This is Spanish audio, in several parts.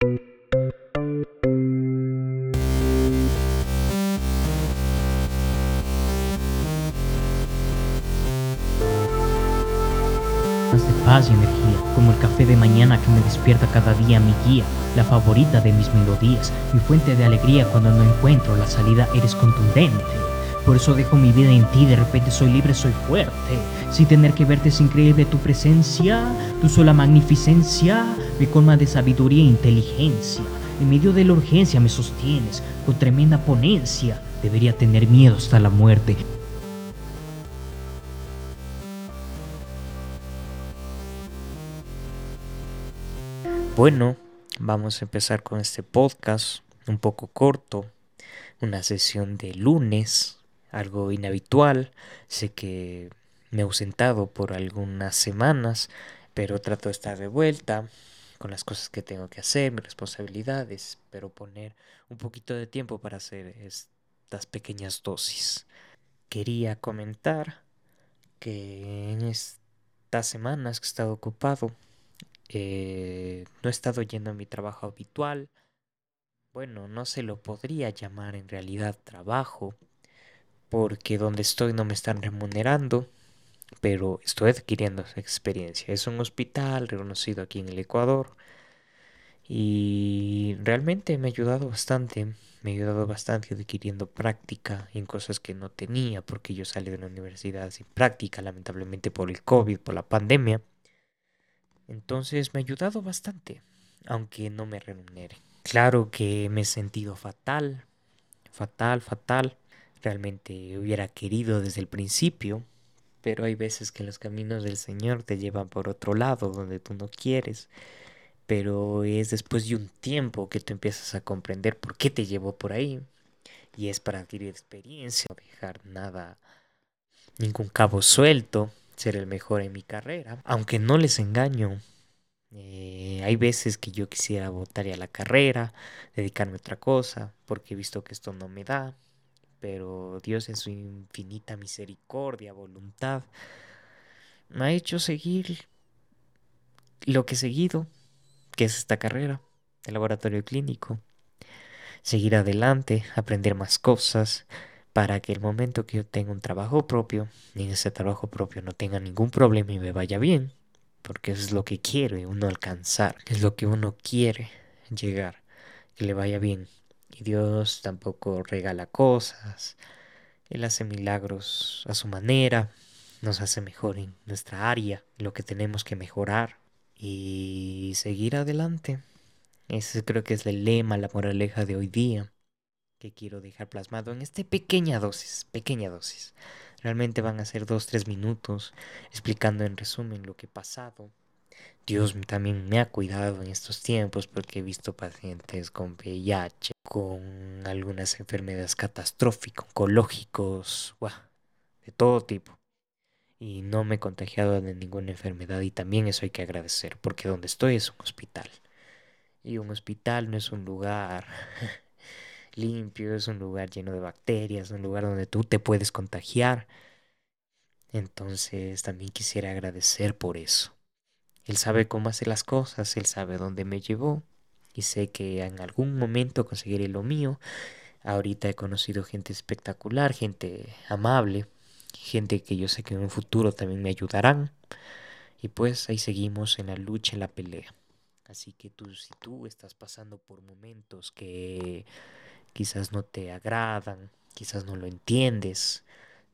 de paz y energía, como el café de mañana que me despierta cada día mi guía, la favorita de mis melodías, mi fuente de alegría cuando no encuentro la salida eres contundente. Por eso dejo mi vida en ti, de repente soy libre, soy fuerte. Sin tener que verte es increíble tu presencia, tu sola magnificencia me colma de sabiduría e inteligencia. En medio de la urgencia me sostienes con tremenda ponencia. Debería tener miedo hasta la muerte. Bueno, vamos a empezar con este podcast un poco corto, una sesión de lunes, algo inhabitual. Sé que me he ausentado por algunas semanas, pero trato de estar de vuelta con las cosas que tengo que hacer, mis responsabilidades, pero poner un poquito de tiempo para hacer estas pequeñas dosis. Quería comentar que en estas semanas que he estado ocupado, eh, no he estado yendo a mi trabajo habitual. Bueno, no se lo podría llamar en realidad trabajo, porque donde estoy no me están remunerando, pero estoy adquiriendo esa experiencia. Es un hospital reconocido aquí en el Ecuador y realmente me ha ayudado bastante. Me ha ayudado bastante adquiriendo práctica en cosas que no tenía, porque yo salí de la universidad sin práctica, lamentablemente por el COVID, por la pandemia. Entonces me ha ayudado bastante, aunque no me remunere. Claro que me he sentido fatal, fatal, fatal. Realmente hubiera querido desde el principio, pero hay veces que los caminos del Señor te llevan por otro lado donde tú no quieres. Pero es después de un tiempo que tú empiezas a comprender por qué te llevó por ahí. Y es para adquirir experiencia, no dejar nada, ningún cabo suelto, ser el mejor en mi carrera. Aunque no les engaño, eh, hay veces que yo quisiera votar a la carrera, dedicarme a otra cosa, porque he visto que esto no me da pero Dios en su infinita misericordia, voluntad, me ha hecho seguir lo que he seguido, que es esta carrera de laboratorio clínico. Seguir adelante, aprender más cosas, para que el momento que yo tenga un trabajo propio, en ese trabajo propio no tenga ningún problema y me vaya bien, porque eso es lo que quiere uno alcanzar, es lo que uno quiere llegar, que le vaya bien y Dios tampoco regala cosas. Él hace milagros a su manera, nos hace mejor en nuestra área, lo que tenemos que mejorar y seguir adelante. Ese creo que es el lema, la moraleja de hoy día que quiero dejar plasmado en esta pequeña dosis, pequeña dosis. Realmente van a ser dos, tres minutos explicando en resumen lo que he pasado, Dios también me ha cuidado en estos tiempos porque he visto pacientes con VIH, con algunas enfermedades catastróficas, oncológicos, de todo tipo. Y no me he contagiado de ninguna enfermedad y también eso hay que agradecer porque donde estoy es un hospital. Y un hospital no es un lugar limpio, es un lugar lleno de bacterias, un lugar donde tú te puedes contagiar. Entonces también quisiera agradecer por eso. Él sabe cómo hacer las cosas, Él sabe dónde me llevó y sé que en algún momento conseguiré lo mío. Ahorita he conocido gente espectacular, gente amable, gente que yo sé que en un futuro también me ayudarán. Y pues ahí seguimos en la lucha, en la pelea. Así que tú, si tú estás pasando por momentos que quizás no te agradan, quizás no lo entiendes,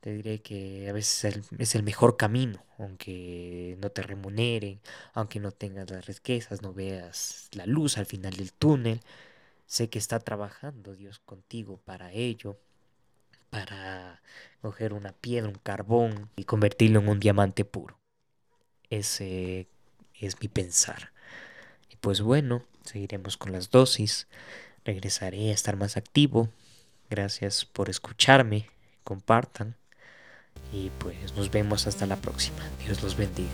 te diré que a veces es el mejor camino, aunque no te remuneren, aunque no tengas las riquezas, no veas la luz al final del túnel. Sé que está trabajando Dios contigo para ello, para coger una piedra, un carbón y convertirlo en un diamante puro. Ese es mi pensar. Y pues bueno, seguiremos con las dosis. Regresaré a estar más activo. Gracias por escucharme. Compartan. Y pues nos vemos hasta la próxima. Dios los bendiga.